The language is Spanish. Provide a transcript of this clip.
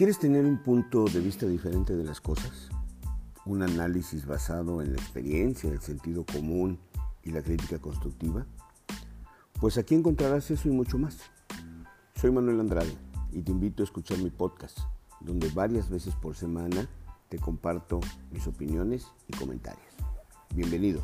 ¿Quieres tener un punto de vista diferente de las cosas? ¿Un análisis basado en la experiencia, el sentido común y la crítica constructiva? Pues aquí encontrarás eso y mucho más. Soy Manuel Andrade y te invito a escuchar mi podcast, donde varias veces por semana te comparto mis opiniones y comentarios. Bienvenido.